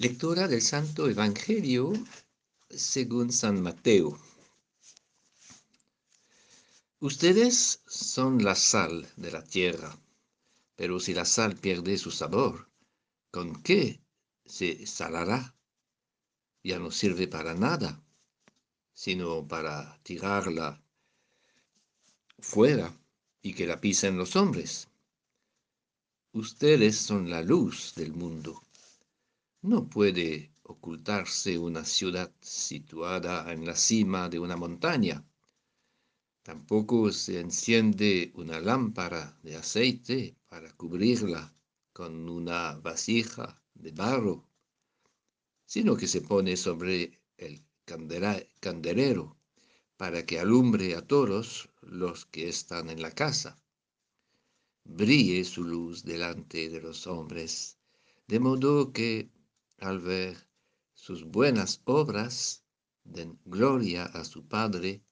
Lectura del Santo Evangelio según San Mateo. Ustedes son la sal de la tierra, pero si la sal pierde su sabor, ¿con qué se salará? Ya no sirve para nada, sino para tirarla fuera y que la pisen los hombres. Ustedes son la luz del mundo. No puede ocultarse una ciudad situada en la cima de una montaña. Tampoco se enciende una lámpara de aceite para cubrirla con una vasija de barro, sino que se pone sobre el candelero para que alumbre a todos los que están en la casa. Brille su luz delante de los hombres, de modo que al ver sus buenas obras den gloria a su Padre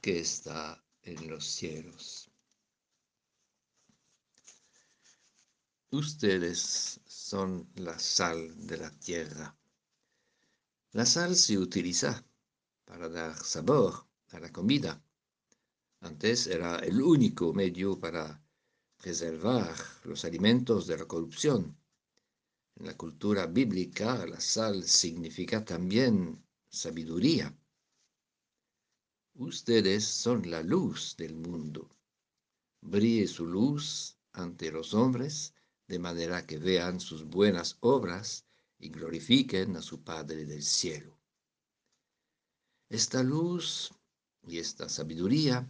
que está en los cielos. Ustedes son la sal de la tierra. La sal se utiliza para dar sabor a la comida. Antes era el único medio para preservar los alimentos de la corrupción. En la cultura bíblica la sal significa también sabiduría. Ustedes son la luz del mundo. Brille su luz ante los hombres, de manera que vean sus buenas obras y glorifiquen a su Padre del cielo. Esta luz y esta sabiduría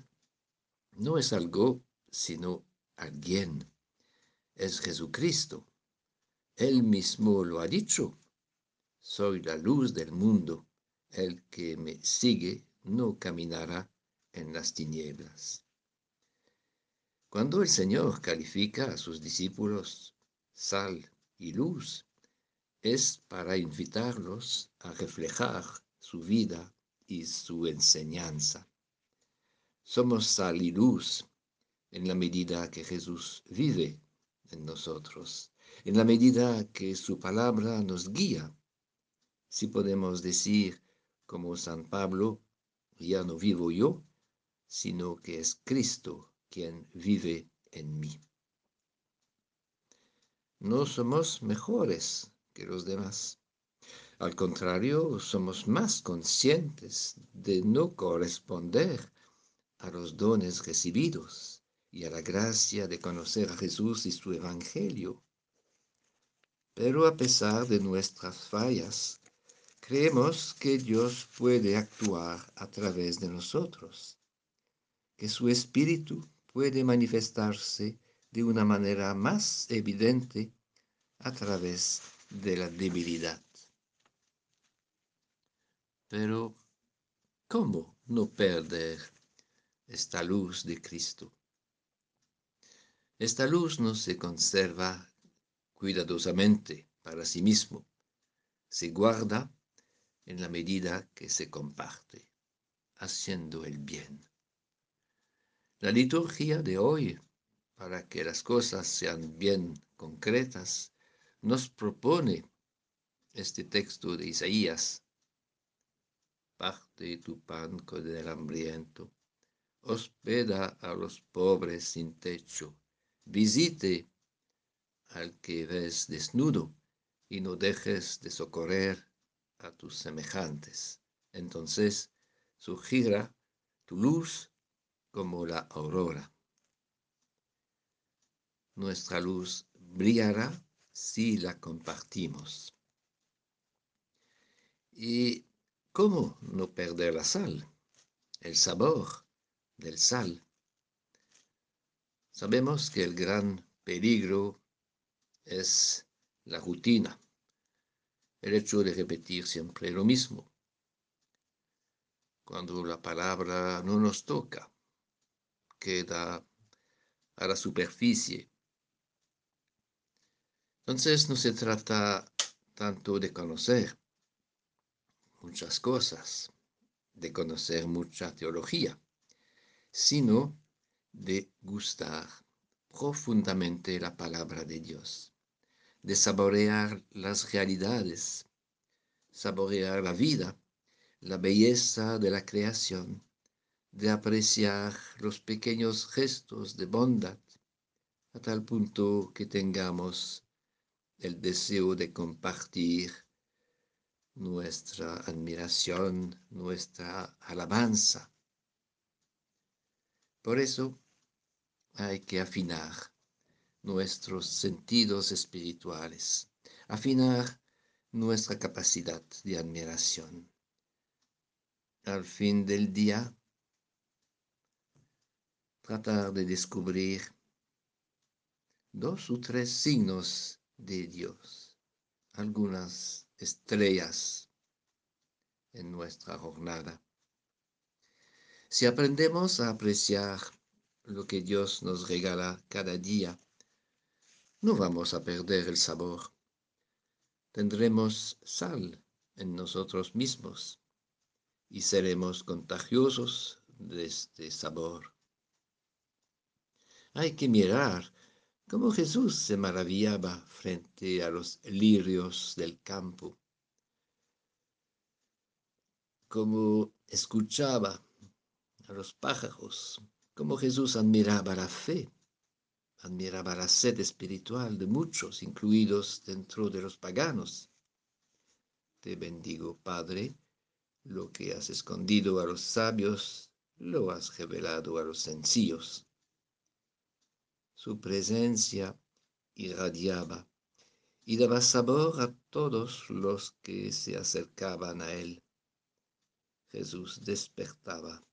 no es algo, sino alguien. Es Jesucristo. Él mismo lo ha dicho. Soy la luz del mundo. El que me sigue no caminará en las tinieblas. Cuando el Señor califica a sus discípulos sal y luz, es para invitarlos a reflejar su vida y su enseñanza. Somos sal y luz en la medida que Jesús vive en nosotros, en la medida que su palabra nos guía. Si podemos decir, como San Pablo, ya no vivo yo, sino que es Cristo quien vive en mí. No somos mejores que los demás. Al contrario, somos más conscientes de no corresponder a los dones recibidos y a la gracia de conocer a Jesús y su Evangelio. Pero a pesar de nuestras fallas, creemos que Dios puede actuar a través de nosotros, que su Espíritu puede manifestarse de una manera más evidente a través de la debilidad. Pero, ¿cómo no perder esta luz de Cristo? Esta luz no se conserva cuidadosamente para sí mismo, se guarda en la medida que se comparte, haciendo el bien. La liturgia de hoy, para que las cosas sean bien concretas, nos propone este texto de Isaías parte tu pan con el hambriento, hospeda a los pobres sin techo, visite al que ves desnudo y no dejes de socorrer a tus semejantes. Entonces surgirá tu luz como la aurora. Nuestra luz brillará si la compartimos. Y ¿Cómo no perder la sal? El sabor del sal. Sabemos que el gran peligro es la rutina, el hecho de repetir siempre lo mismo. Cuando la palabra no nos toca, queda a la superficie. Entonces no se trata tanto de conocer, muchas cosas, de conocer mucha teología, sino de gustar profundamente la palabra de Dios, de saborear las realidades saborear la vida, la belleza de la creación, de apreciar los pequeños gestos de bondad, a tal punto que tengamos el deseo de compartir nuestra admiración, nuestra alabanza. Por eso hay que afinar nuestros sentidos espirituales, afinar nuestra capacidad de admiración. Al fin del día, tratar de descubrir dos o tres signos de Dios, algunas estrellas en nuestra jornada. Si aprendemos a apreciar lo que Dios nos regala cada día, no vamos a perder el sabor. Tendremos sal en nosotros mismos y seremos contagiosos de este sabor. Hay que mirar cómo Jesús se maravillaba frente a los lirios del campo, cómo escuchaba a los pájaros, cómo Jesús admiraba la fe, admiraba la sed espiritual de muchos, incluidos dentro de los paganos. Te bendigo, Padre, lo que has escondido a los sabios, lo has revelado a los sencillos. Su presencia irradiaba y daba sabor a todos los que se acercaban a él. Jesús despertaba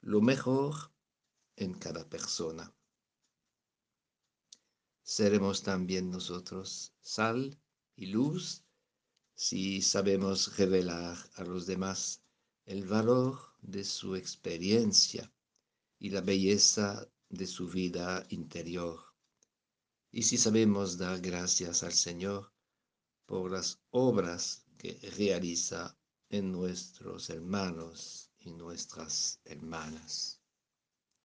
lo mejor en cada persona. Seremos también nosotros sal y luz si sabemos revelar a los demás el valor de su experiencia y la belleza de su vida interior. Y si sabemos dar gracias al Señor por las obras que realiza en nuestros hermanos y nuestras hermanas.